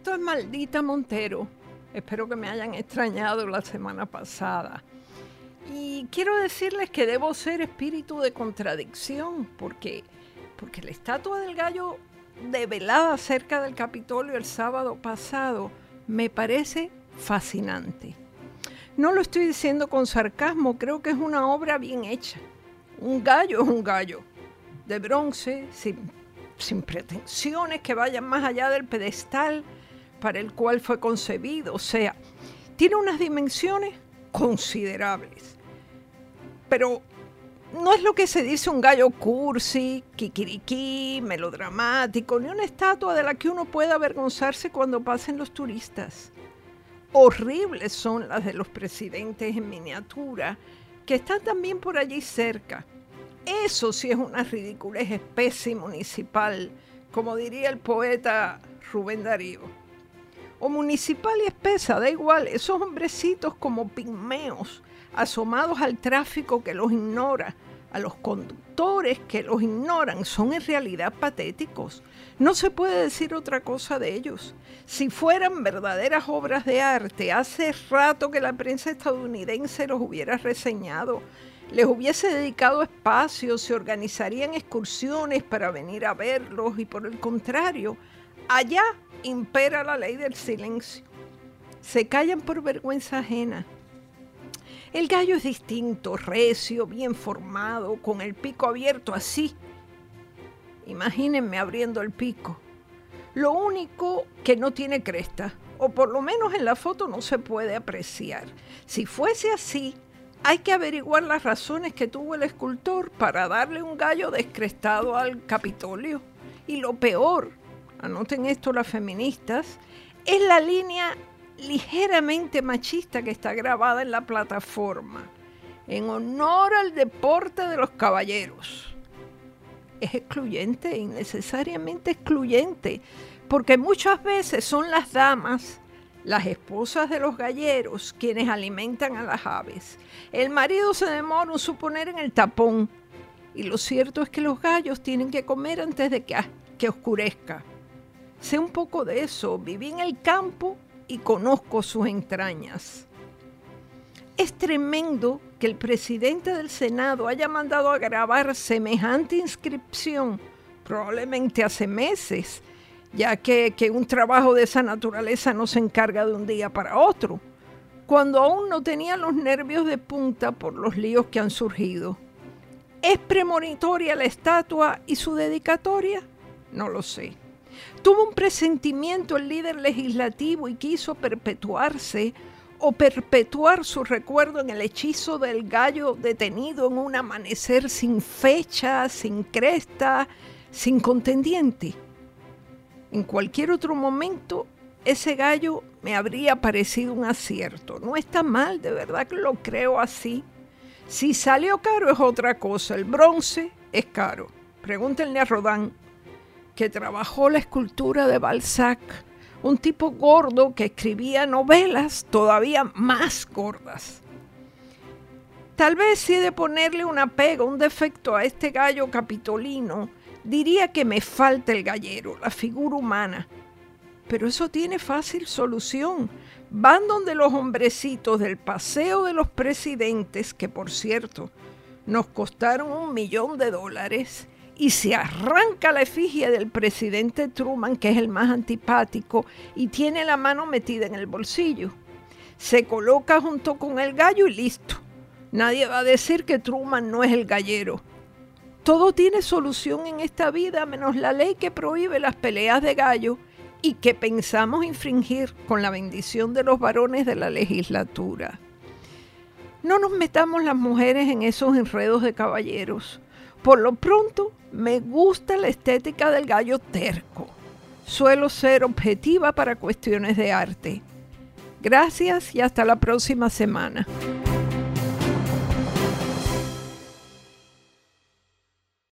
Esto es Maldita Montero. Espero que me hayan extrañado la semana pasada. Y quiero decirles que debo ser espíritu de contradicción, porque, porque la estatua del gallo develada cerca del Capitolio el sábado pasado me parece fascinante. No lo estoy diciendo con sarcasmo, creo que es una obra bien hecha. Un gallo es un gallo, de bronce, sin, sin pretensiones que vayan más allá del pedestal para el cual fue concebido. O sea, tiene unas dimensiones considerables. Pero no es lo que se dice un gallo cursi, kikiriki, melodramático, ni una estatua de la que uno pueda avergonzarse cuando pasen los turistas. Horribles son las de los presidentes en miniatura, que están también por allí cerca. Eso sí es una ridiculez especie municipal, como diría el poeta Rubén Darío. O municipal y espesa, da igual, esos hombrecitos como pigmeos, asomados al tráfico que los ignora, a los conductores que los ignoran, son en realidad patéticos. No se puede decir otra cosa de ellos. Si fueran verdaderas obras de arte, hace rato que la prensa estadounidense los hubiera reseñado, les hubiese dedicado espacio, se organizarían excursiones para venir a verlos y por el contrario, allá impera la ley del silencio. Se callan por vergüenza ajena el gallo es distinto, recio, bien formado, con el pico abierto así. Imagínense abriendo el pico. Lo único que no tiene cresta, o por lo menos en la foto no se puede apreciar. Si fuese así, hay que averiguar las razones que tuvo el escultor para darle un gallo descrestado al Capitolio. Y lo peor, anoten esto las feministas, es la línea ligeramente machista que está grabada en la plataforma, en honor al deporte de los caballeros. Es excluyente, innecesariamente excluyente, porque muchas veces son las damas, las esposas de los galleros, quienes alimentan a las aves. El marido se demora en suponer en el tapón, y lo cierto es que los gallos tienen que comer antes de que, que oscurezca. Sé un poco de eso, viví en el campo y conozco sus entrañas. Es tremendo que el presidente del Senado haya mandado a grabar semejante inscripción, probablemente hace meses, ya que, que, un trabajo de esa naturaleza no se encarga de un día para otro, cuando aún no tenía los nervios de punta por los líos que han surgido. ¿Es premonitoria la estatua y su dedicatoria? No lo sé. Tuvo un presentimiento el líder legislativo y quiso perpetuarse o perpetuar su recuerdo en el hechizo del gallo detenido en un amanecer sin fecha, sin cresta, sin contendiente. En cualquier otro momento, ese gallo me habría parecido un acierto. No está mal, de verdad que lo creo así. Si salió caro es otra cosa, el bronce es caro. Pregúntenle a Rodán que trabajó la escultura de Balzac, un tipo gordo que escribía novelas todavía más gordas. Tal vez si he de ponerle una pega, un defecto a este gallo capitolino, diría que me falta el gallero, la figura humana. Pero eso tiene fácil solución. Van donde los hombrecitos del paseo de los presidentes, que por cierto nos costaron un millón de dólares, y se arranca la efigie del presidente Truman, que es el más antipático, y tiene la mano metida en el bolsillo. Se coloca junto con el gallo y listo. Nadie va a decir que Truman no es el gallero. Todo tiene solución en esta vida menos la ley que prohíbe las peleas de gallo y que pensamos infringir con la bendición de los varones de la legislatura. No nos metamos las mujeres en esos enredos de caballeros. Por lo pronto, me gusta la estética del gallo terco. Suelo ser objetiva para cuestiones de arte. Gracias y hasta la próxima semana.